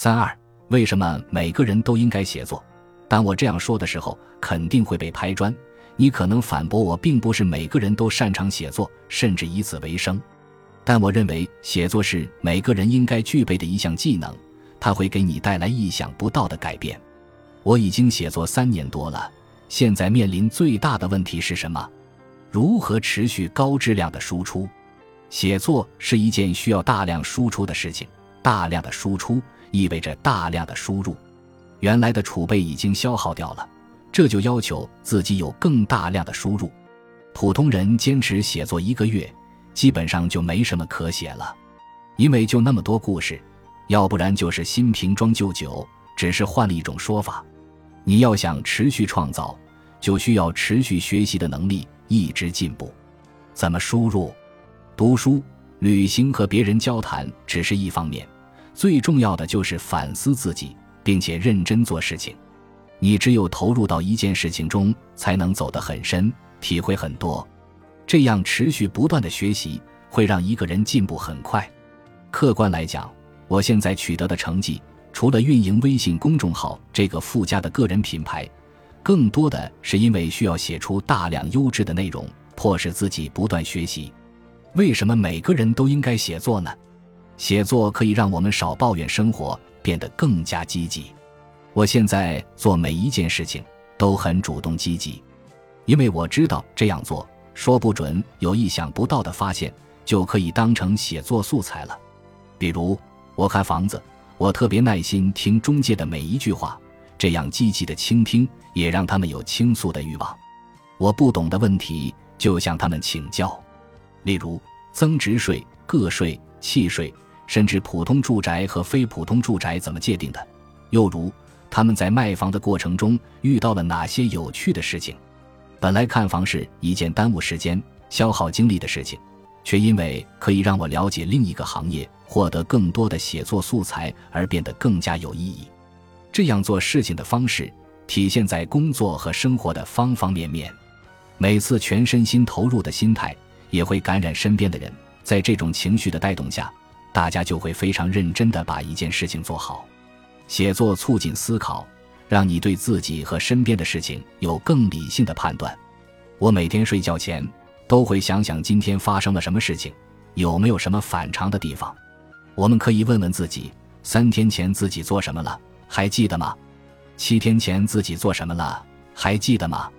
三二，为什么每个人都应该写作？当我这样说的时候，肯定会被拍砖。你可能反驳我，并不是每个人都擅长写作，甚至以此为生。但我认为，写作是每个人应该具备的一项技能，它会给你带来意想不到的改变。我已经写作三年多了，现在面临最大的问题是什么？如何持续高质量的输出？写作是一件需要大量输出的事情，大量的输出意味着大量的输入。原来的储备已经消耗掉了，这就要求自己有更大量的输入。普通人坚持写作一个月，基本上就没什么可写了，因为就那么多故事，要不然就是新瓶装旧酒，只是换了一种说法。你要想持续创造，就需要持续学习的能力，一直进步。怎么输入？读书、旅行和别人交谈只是一方面，最重要的就是反思自己。并且认真做事情，你只有投入到一件事情中，才能走得很深，体会很多。这样持续不断的学习，会让一个人进步很快。客观来讲，我现在取得的成绩，除了运营微信公众号这个附加的个人品牌，更多的是因为需要写出大量优质的内容，迫使自己不断学习。为什么每个人都应该写作呢？写作可以让我们少抱怨生活。变得更加积极。我现在做每一件事情都很主动积极，因为我知道这样做说不准有意想不到的发现，就可以当成写作素材了。比如我看房子，我特别耐心听中介的每一句话，这样积极的倾听也让他们有倾诉的欲望。我不懂的问题就向他们请教，例如增值税、个税、契税。甚至普通住宅和非普通住宅怎么界定的？又如他们在卖房的过程中遇到了哪些有趣的事情？本来看房是一件耽误时间、消耗精力的事情，却因为可以让我了解另一个行业、获得更多的写作素材而变得更加有意义。这样做事情的方式体现在工作和生活的方方面面。每次全身心投入的心态也会感染身边的人，在这种情绪的带动下。大家就会非常认真地把一件事情做好。写作促进思考，让你对自己和身边的事情有更理性的判断。我每天睡觉前都会想想今天发生了什么事情，有没有什么反常的地方。我们可以问问自己：三天前自己做什么了？还记得吗？七天前自己做什么了？还记得吗？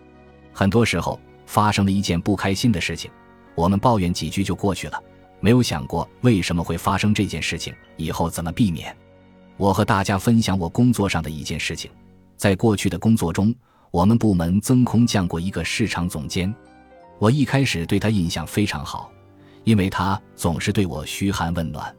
很多时候发生了一件不开心的事情，我们抱怨几句就过去了。没有想过为什么会发生这件事情，以后怎么避免？我和大家分享我工作上的一件事情。在过去的工作中，我们部门增空降过一个市场总监。我一开始对他印象非常好，因为他总是对我嘘寒问暖。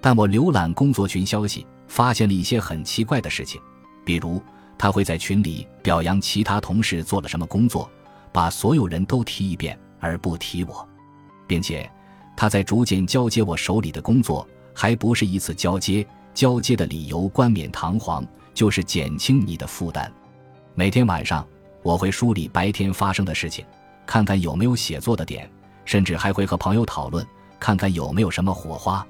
但我浏览工作群消息，发现了一些很奇怪的事情，比如他会在群里表扬其他同事做了什么工作，把所有人都提一遍，而不提我，并且。他在逐渐交接我手里的工作，还不是一次交接。交接的理由冠冕堂皇，就是减轻你的负担。每天晚上，我会梳理白天发生的事情，看看有没有写作的点，甚至还会和朋友讨论，看看有没有什么火花。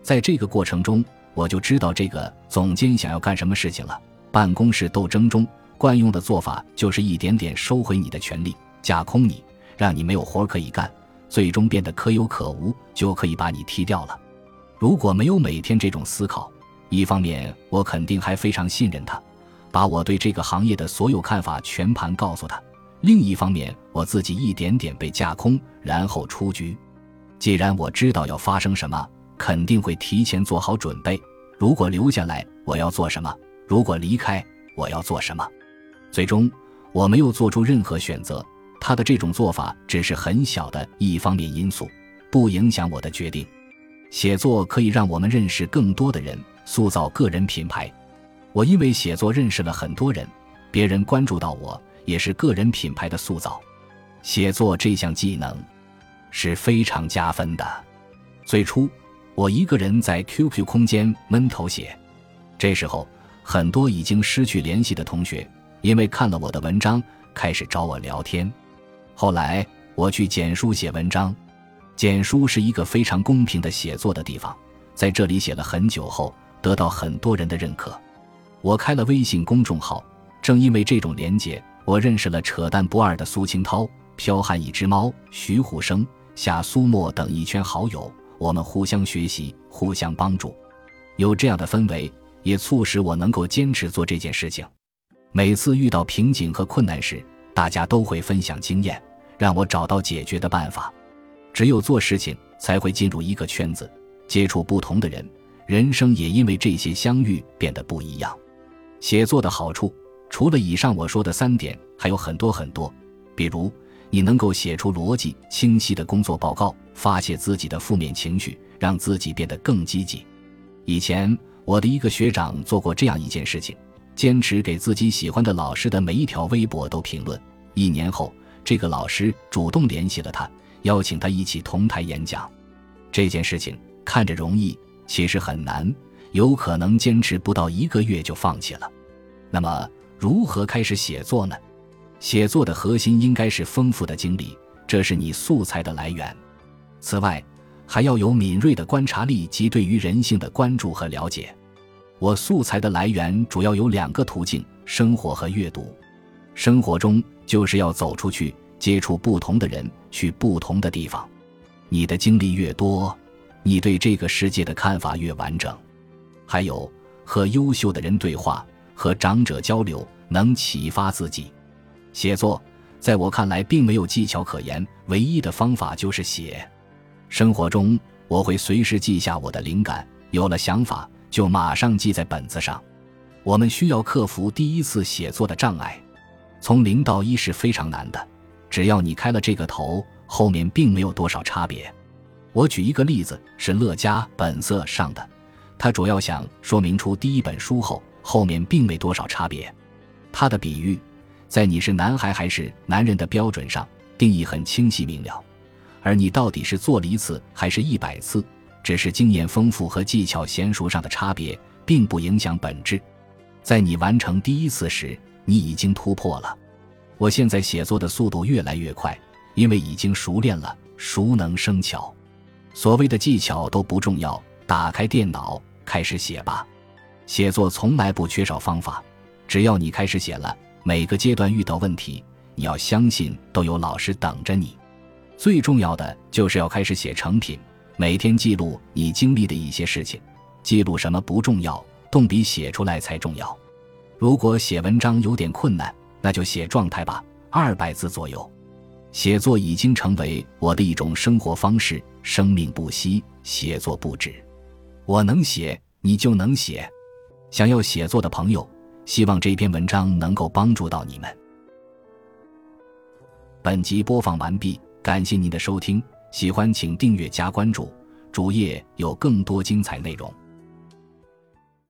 在这个过程中，我就知道这个总监想要干什么事情了。办公室斗争中惯用的做法，就是一点点收回你的权利，架空你，让你没有活可以干。最终变得可有可无，就可以把你踢掉了。如果没有每天这种思考，一方面我肯定还非常信任他，把我对这个行业的所有看法全盘告诉他；另一方面，我自己一点点被架空，然后出局。既然我知道要发生什么，肯定会提前做好准备。如果留下来，我要做什么？如果离开，我要做什么？最终，我没有做出任何选择。他的这种做法只是很小的一方面因素，不影响我的决定。写作可以让我们认识更多的人，塑造个人品牌。我因为写作认识了很多人，别人关注到我，也是个人品牌的塑造。写作这项技能是非常加分的。最初，我一个人在 QQ 空间闷头写，这时候很多已经失去联系的同学，因为看了我的文章，开始找我聊天。后来我去简书写文章，简书是一个非常公平的写作的地方，在这里写了很久后，得到很多人的认可。我开了微信公众号，正因为这种连结，我认识了扯淡不二的苏清涛、剽悍一只猫、徐虎生、夏苏沫等一圈好友。我们互相学习，互相帮助，有这样的氛围，也促使我能够坚持做这件事情。每次遇到瓶颈和困难时，大家都会分享经验，让我找到解决的办法。只有做事情，才会进入一个圈子，接触不同的人，人生也因为这些相遇变得不一样。写作的好处，除了以上我说的三点，还有很多很多。比如，你能够写出逻辑清晰的工作报告，发泄自己的负面情绪，让自己变得更积极。以前，我的一个学长做过这样一件事情。坚持给自己喜欢的老师的每一条微博都评论。一年后，这个老师主动联系了他，邀请他一起同台演讲。这件事情看着容易，其实很难，有可能坚持不到一个月就放弃了。那么，如何开始写作呢？写作的核心应该是丰富的经历，这是你素材的来源。此外，还要有敏锐的观察力及对于人性的关注和了解。我素材的来源主要有两个途径：生活和阅读。生活中就是要走出去，接触不同的人，去不同的地方。你的经历越多，你对这个世界的看法越完整。还有和优秀的人对话，和长者交流，能启发自己。写作在我看来并没有技巧可言，唯一的方法就是写。生活中我会随时记下我的灵感，有了想法。就马上记在本子上。我们需要克服第一次写作的障碍，从零到一是非常难的。只要你开了这个头，后面并没有多少差别。我举一个例子，是乐嘉本色上的，他主要想说明出第一本书后，后面并没多少差别。他的比喻，在你是男孩还是男人的标准上定义很清晰明了，而你到底是做了一次还是一百次。只是经验丰富和技巧娴熟上的差别，并不影响本质。在你完成第一次时，你已经突破了。我现在写作的速度越来越快，因为已经熟练了，熟能生巧。所谓的技巧都不重要，打开电脑开始写吧。写作从来不缺少方法，只要你开始写了，每个阶段遇到问题，你要相信都有老师等着你。最重要的就是要开始写成品。每天记录你经历的一些事情，记录什么不重要，动笔写出来才重要。如果写文章有点困难，那就写状态吧，二百字左右。写作已经成为我的一种生活方式，生命不息，写作不止。我能写，你就能写。想要写作的朋友，希望这篇文章能够帮助到你们。本集播放完毕，感谢您的收听。喜欢请订阅加关注，主页有更多精彩内容。